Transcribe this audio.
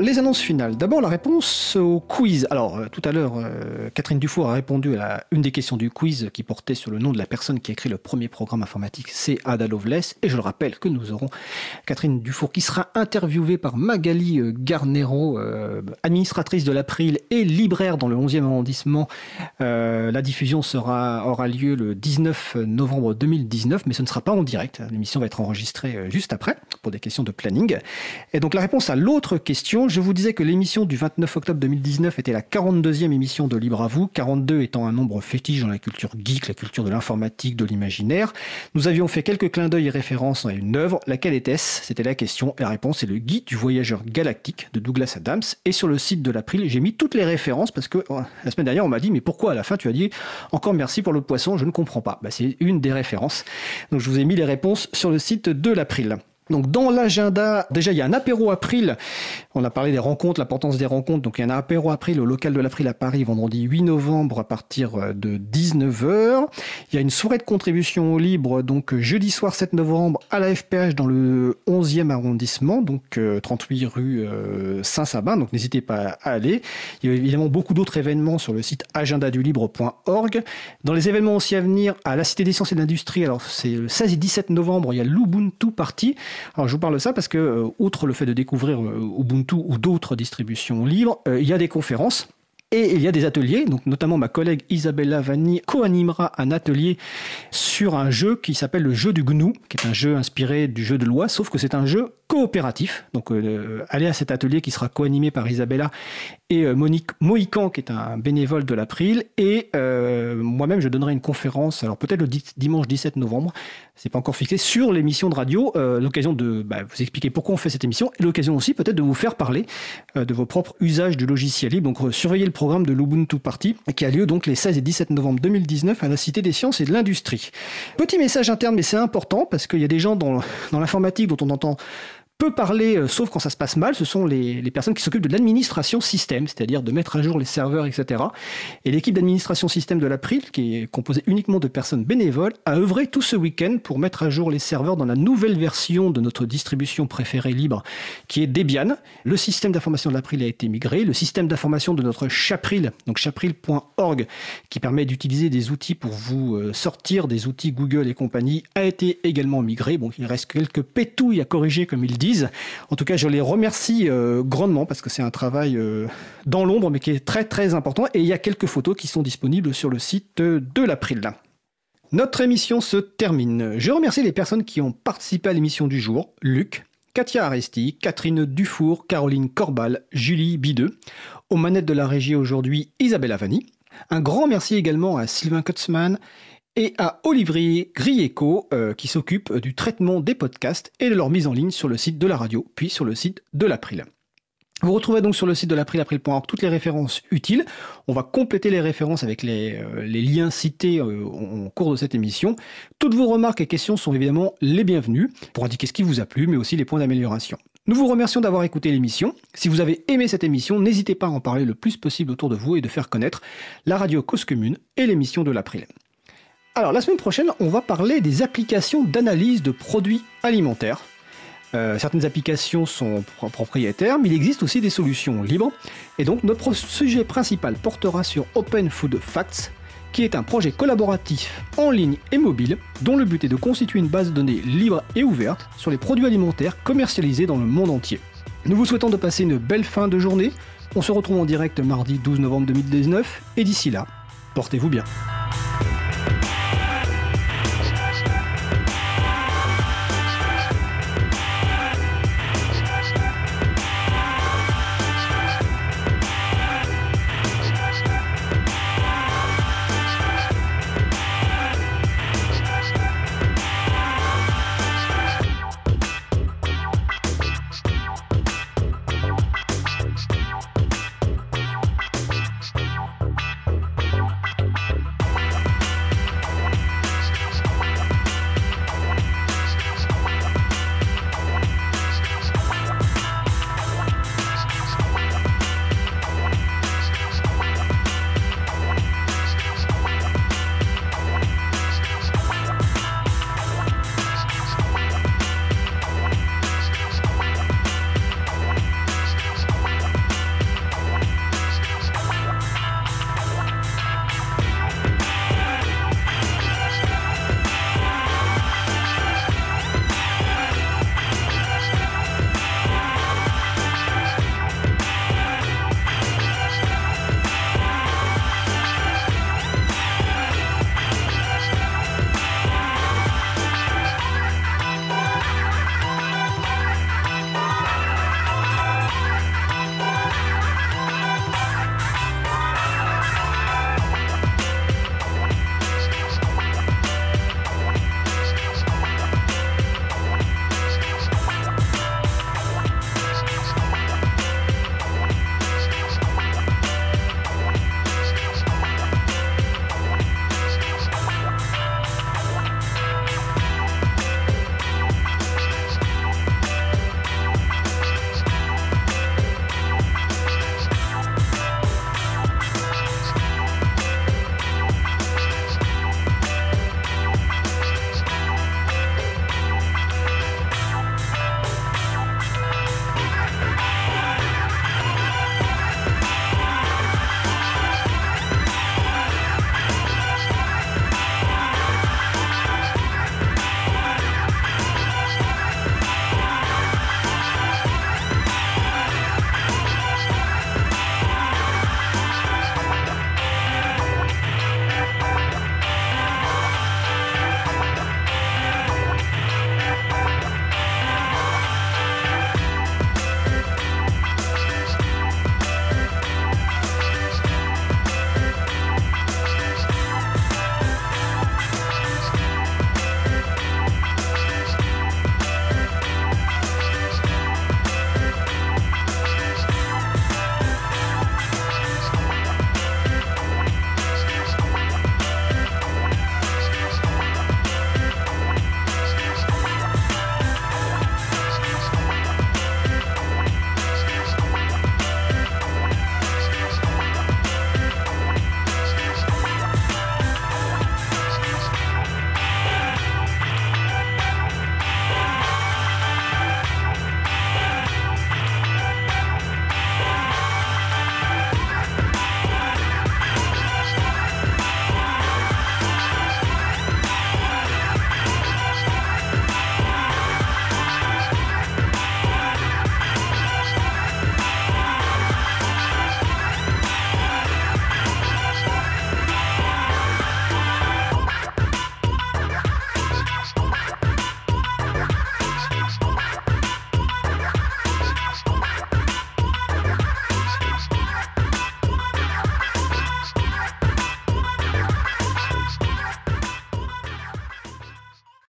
Les annonces finales. D'abord la réponse au quiz. Alors euh, tout à l'heure, euh, Catherine Dufour a répondu à une des questions du quiz qui portait sur le nom de la personne qui a écrit le premier programme informatique, c'est Ada Lovelace. Et je le rappelle que nous aurons Catherine Dufour qui sera interviewée par Magali euh, Garnero, administratrice de l'April et libraire dans le 11e arrondissement. la diffusion aura lieu le 19 novembre 2019, mais ce ne sera pas en direct. L'émission va être enregistrée juste après pour des questions de planning. Et donc la réponse à l'autre question je vous disais que l'émission du 29 octobre 2019 était la 42e émission de Libre à vous, 42 étant un nombre fétiche dans la culture geek, la culture de l'informatique, de l'imaginaire. Nous avions fait quelques clins d'œil et références à une œuvre. Laquelle était-ce? C'était la question. La réponse est le Guide du voyageur galactique de Douglas Adams. Et sur le site de l'April, j'ai mis toutes les références parce que oh, la semaine dernière, on m'a dit mais pourquoi à la fin tu as dit encore merci pour le poisson Je ne comprends pas. Bah, c'est une des références. Donc je vous ai mis les réponses sur le site de l'April. Donc dans l'agenda, déjà il y a un apéro April. On a parlé des rencontres, l'importance des rencontres. Donc il y a un apéro April au local de l'April à Paris vendredi 8 novembre à partir euh, de 19h. Il y a une soirée de contribution au libre donc euh, jeudi soir 7 novembre à la FPH dans le 11e arrondissement, donc 38 euh, rue Saint-Sabin. Donc n'hésitez pas à aller. Il y a évidemment beaucoup d'autres événements sur le site agendadulibre.org. Dans les événements aussi à venir à la Cité des sciences et de l'industrie, alors c'est le 16 et 17 novembre, il y a l'Ubuntu Party. Alors je vous parle de ça parce que, euh, outre le fait de découvrir euh, Ubuntu ou d'autres distributions libres, euh, il y a des conférences. Et il y a des ateliers, donc notamment ma collègue Isabella Vanni co-animera un atelier sur un jeu qui s'appelle le jeu du GNU, qui est un jeu inspiré du jeu de loi, sauf que c'est un jeu coopératif. Donc allez à cet atelier qui sera co-animé par Isabella et Monique Mohican, qui est un bénévole de l'April. Et moi-même, je donnerai une conférence, alors peut-être le dimanche 17 novembre, c'est pas encore fixé, sur l'émission de radio, euh, l'occasion de bah, vous expliquer pourquoi on fait cette émission, et l'occasion aussi peut-être de vous faire parler euh, de vos propres usages du logiciel libre. Donc euh, surveillez le programme de l'Ubuntu Party, qui a lieu donc les 16 et 17 novembre 2019 à la Cité des Sciences et de l'Industrie. Petit message interne, mais c'est important, parce qu'il y a des gens dans l'informatique dont on entend peut parler, euh, sauf quand ça se passe mal, ce sont les, personnes qui s'occupent de l'administration système, c'est-à-dire de mettre à jour les serveurs, etc. Et l'équipe d'administration système de l'April, qui est composée uniquement de personnes bénévoles, a œuvré tout ce week-end pour mettre à jour les serveurs dans la nouvelle version de notre distribution préférée libre, qui est Debian. Le système d'information de l'April a été migré, le système d'information de notre Chapril, donc chapril.org, qui permet d'utiliser des outils pour vous euh, sortir des outils Google et compagnie, a été également migré. Bon, il reste quelques pétouilles à corriger, comme il dit en tout cas, je les remercie euh, grandement parce que c'est un travail euh, dans l'ombre, mais qui est très très important. Et il y a quelques photos qui sont disponibles sur le site de l'April. Notre émission se termine. Je remercie les personnes qui ont participé à l'émission du jour. Luc, Katia Aresti, Catherine Dufour, Caroline Corbal, Julie Bideux. Aux manettes de la régie aujourd'hui, Isabelle Avani. Un grand merci également à Sylvain Kutzmann et à Olivier Grieco euh, qui s'occupe du traitement des podcasts et de leur mise en ligne sur le site de la radio, puis sur le site de l'April. Vous retrouverez donc sur le site de l'April, april.org, toutes les références utiles. On va compléter les références avec les, euh, liens cités euh, cours de cette émission. Toutes vos remarques et questions sont évidemment les bienvenues pour indiquer ce qui vous a plu, mais aussi les points d'amélioration. Nous vous remercions d'avoir écouté l'émission. Si vous avez aimé cette émission, n'hésitez pas à en parler le plus possible autour de vous et de faire connaître la radio Cause Commune et l'émission de l'April. Alors la semaine prochaine, on va parler des applications d'analyse de produits alimentaires. Euh, certaines applications sont propriétaires, mais il existe aussi des solutions libres. Et donc notre sujet principal portera sur Open Food Facts, qui est un projet collaboratif en ligne et mobile, dont le but est de constituer une base de données libre et ouverte sur les produits alimentaires commercialisés dans le monde entier. Nous vous souhaitons de passer une belle fin de journée. On se retrouve en direct mardi 12 novembre 2019, et d'ici là, portez-vous bien.